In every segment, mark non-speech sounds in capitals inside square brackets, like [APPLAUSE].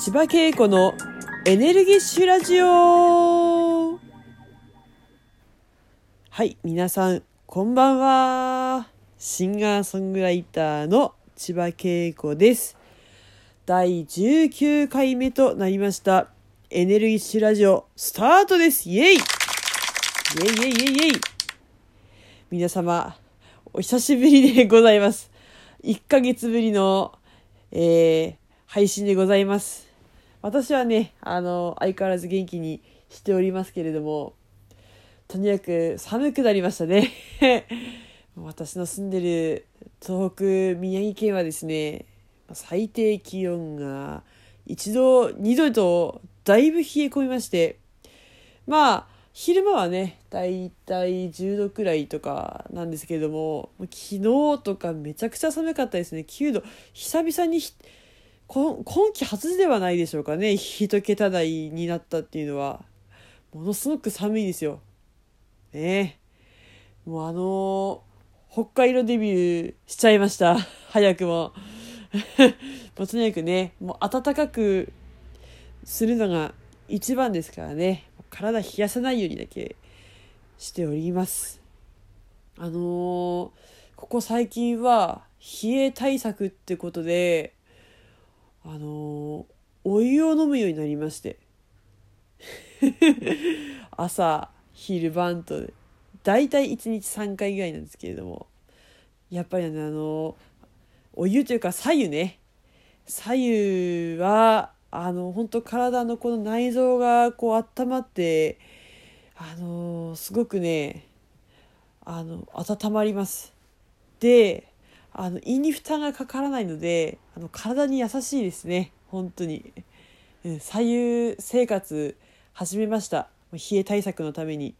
千葉恵子のエネルギッシュラジオはい、皆さん、こんばんは。シンガーソングライターの千葉恵子です。第19回目となりました。エネルギッシュラジオ、スタートですイェイイェイイェイイェイイェイ皆様、お久しぶりでございます。1ヶ月ぶりの、えー、配信でございます。私はね、あの、相変わらず元気にしておりますけれども、とにかく寒くなりましたね。[LAUGHS] 私の住んでる東北宮城県はですね、最低気温が1度、2度とだいぶ冷え込みまして、まあ、昼間はね、だいたい10度くらいとかなんですけれども、昨日とかめちゃくちゃ寒かったですね。9度。久々にひ今季初ではないでしょうかね。一桁台になったっていうのは。ものすごく寒いですよ。ねもうあのー北海道デビューしちゃいました。[LAUGHS] 早くも。[LAUGHS] もうとにかくね、もう暖かくするのが一番ですからね。体冷やさないようにだけしております。あのーここ最近は冷え対策ってことで、あのお湯を飲むようになりまして。[LAUGHS] 朝、昼晩と、だいたい1日3回ぐらいなんですけれども、やっぱりね、あのお湯というか左右ね。左右は、あの、本当体のこの内臓がこう温まって、あのすごくね、あの、温まります。で、あの、胃に負担がかからないので、あの、体に優しいですね。本当に。うん、左右生活始めました。冷え対策のために。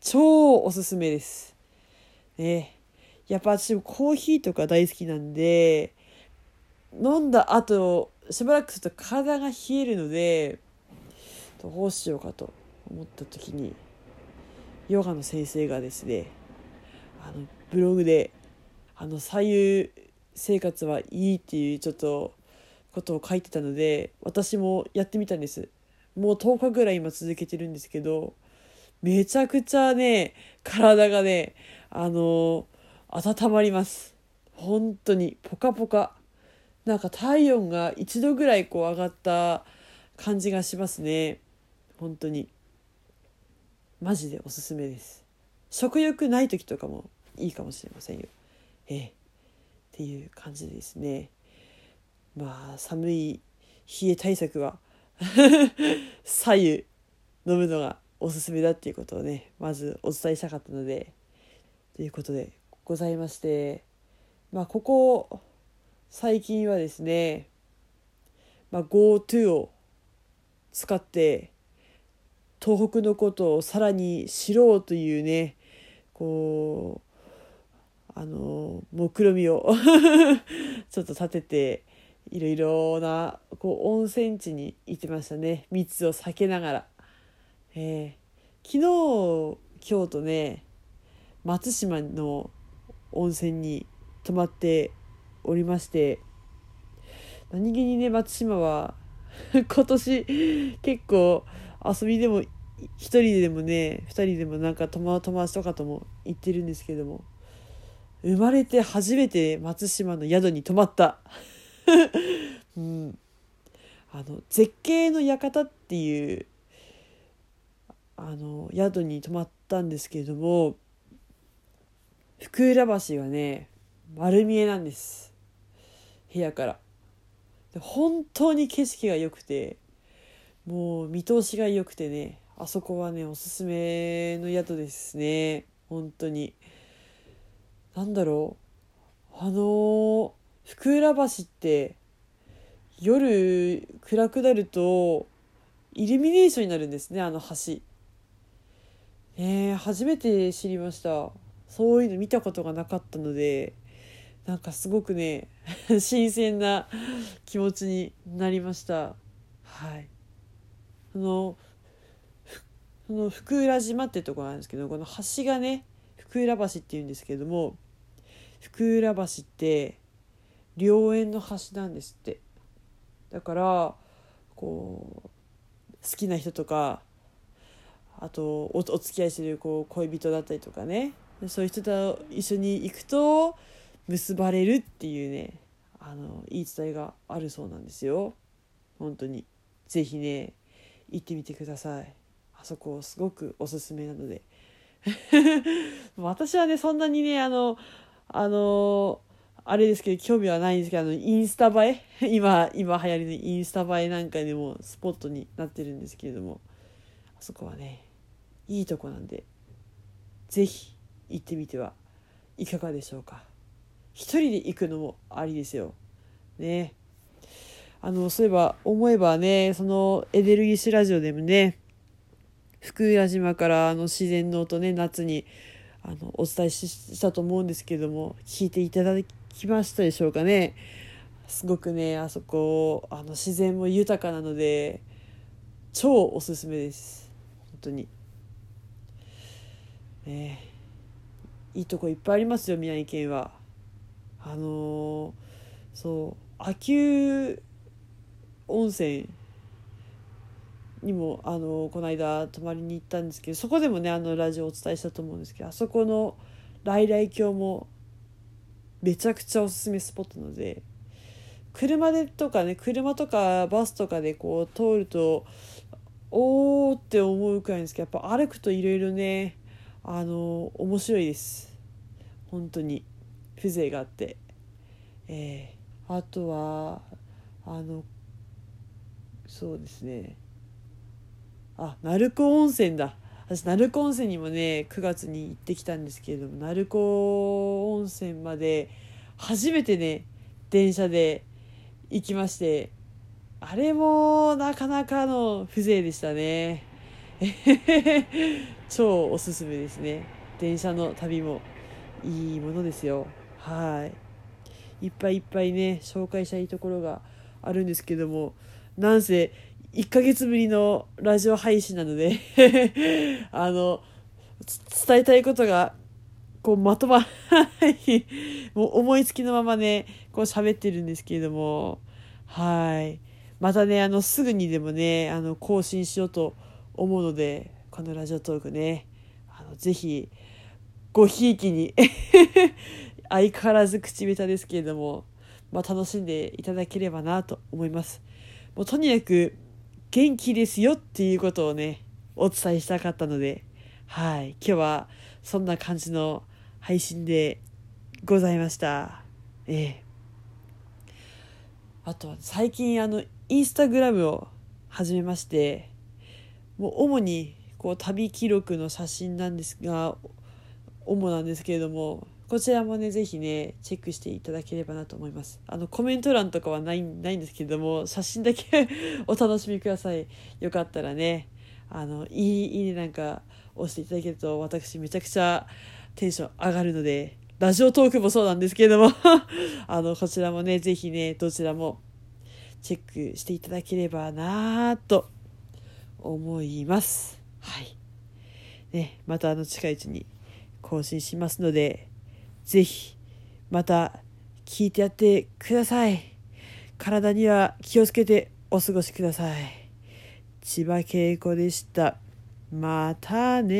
超おすすめです。ね。やっぱ私もコーヒーとか大好きなんで、飲んだ後、しばらくすると体が冷えるので、どうしようかと思った時に、ヨガの先生がですね、あの、ブログで、あの、左右生活はいいっていうちょっと、ことを書いてたので、私もやってみたんです。もう10日ぐらい今続けてるんですけど、めちゃくちゃね、体がね、あの、温まります。本当に、ポカポカ。なんか体温が1度ぐらいこう上がった感じがしますね。本当に。マジでおすすめです。食欲ない時とかもいいかもしれませんよ。ええ。っていう感じですね。まあ、寒い冷え対策は [LAUGHS] 左右飲むのがおすすめだっていうことをね、まずお伝えしたかったので、ということでございまして、まあ、ここ、最近はですね、まあ、GoTo を使って東北のことをさらに知ろうというねこうあの目論みを [LAUGHS] ちょっと立てていろいろなこう温泉地に行ってましたね。密を避けながら、えー、昨日今日とね松島の温泉に泊まっておりまして何気にね松島は [LAUGHS] 今年結構遊びでも一人でもね二人でもなんか友達とかとも行ってるんですけども。生まれて初めて松島の宿に泊まった、[LAUGHS] うん、あの絶景の館っていうあの宿に泊まったんですけれども福浦橋がね丸見えなんです。部屋から。で本当に景色が良くてもう見通しが良くてねあそこはねおすすめの宿ですね。本当に。なんだろう。あのー福浦橋って夜暗くなるとイルミネーションになるんですねあの橋。ねえ、初めて知りました。そういうの見たことがなかったのでなんかすごくね [LAUGHS] 新鮮な気持ちになりました。はい。あのその福浦島ってとこなんですけどこの橋がね福浦橋っていうんですけれども福浦橋って良縁の橋なんですって。だからこう好きな人とかあとおお付き合いしてるこう恋人だったりとかね。そういう人と一緒に行くと結ばれるっていうねあの言い伝えがあるそうなんですよ。本当に。是非ね行ってみてください。あそこすごくおすすめなので。[LAUGHS] 私はねそんなにねあのあのあれですけど興味はないんですけどあのインスタ映え？[LAUGHS] 今今流行りのインスタ映えなんかでもスポットになってるんですけれども。あそこはねいいとこなんで是非行ってみてはいかがでしょうか。一人で行くのもありですよ。ね。あのそういえば思えばねそのエネルギッシュラジオでもね福浦島からあの自然の音ね夏にあのお伝えしたと思うんですけども聞いていただきましたでしょうかね。すごくねあそこあの自然も豊かなので超おすすめです。本当に。ねいいとこいっぱいありますよ宮城県は。あのー、そう秋保温泉にもあのこの間泊まりに行ったんですけどそこでもねあのラジオお伝えしたと思うんですけどあそこの来来橋もめちゃくちゃおすすめスポットなので車でとかね車とかバスとかでこう通るとおーって思うくらいですけどやっぱ歩くといろいろねあの面白いです。本当に。風情があって。えー、あとはあのそうですね。あ鳴子温泉だ。私鳴子温泉にもね9月に行ってきたんですけれども鳴子温泉まで初めてね電車で行きましてあれもなかなかの風情でしたね。[LAUGHS] 超おすすめですね。電車の旅もいいものですよ。はい。いっぱいいっぱいね紹介したいところがあるんですけどもなんせ1ヶ月ぶりのラジオ配信なので [LAUGHS] あの伝えたいことがこうまとまらないもう思いつきのままねこう喋ってるんですけれどもはいまたねあのすぐにでもねあの更新しようと思うのでこのラジオトークねあのぜひごひいきに [LAUGHS] 相変わらず口下手ですけれども、まあ、楽しんでいただければなと思います。もうとにかく元気ですよっていうことをね、お伝えしたかったので、はい、今日はそんな感じの配信でございました。ええ。あとは最近あの、インスタグラムを始めまして、もう主にこう旅記録の写真なんですが、主なんですけれども、こちらもね、ぜひね、チェックしていただければなと思います。あの、コメント欄とかはないないんですけれども、写真だけ [LAUGHS] お楽しみください。よかったらね、あの、いい、いいねなんか押していただけると、私めちゃくちゃテンション上がるので、ラジオトークもそうなんですけれども [LAUGHS] あの、こちらもね、ぜひね、どちらもチェックしていただければなと思います。はい。ね、またあの、近いうちに更新しますので、ぜひまた聞いてやってください。体には気をつけてお過ごしください。千葉恵子でした。またね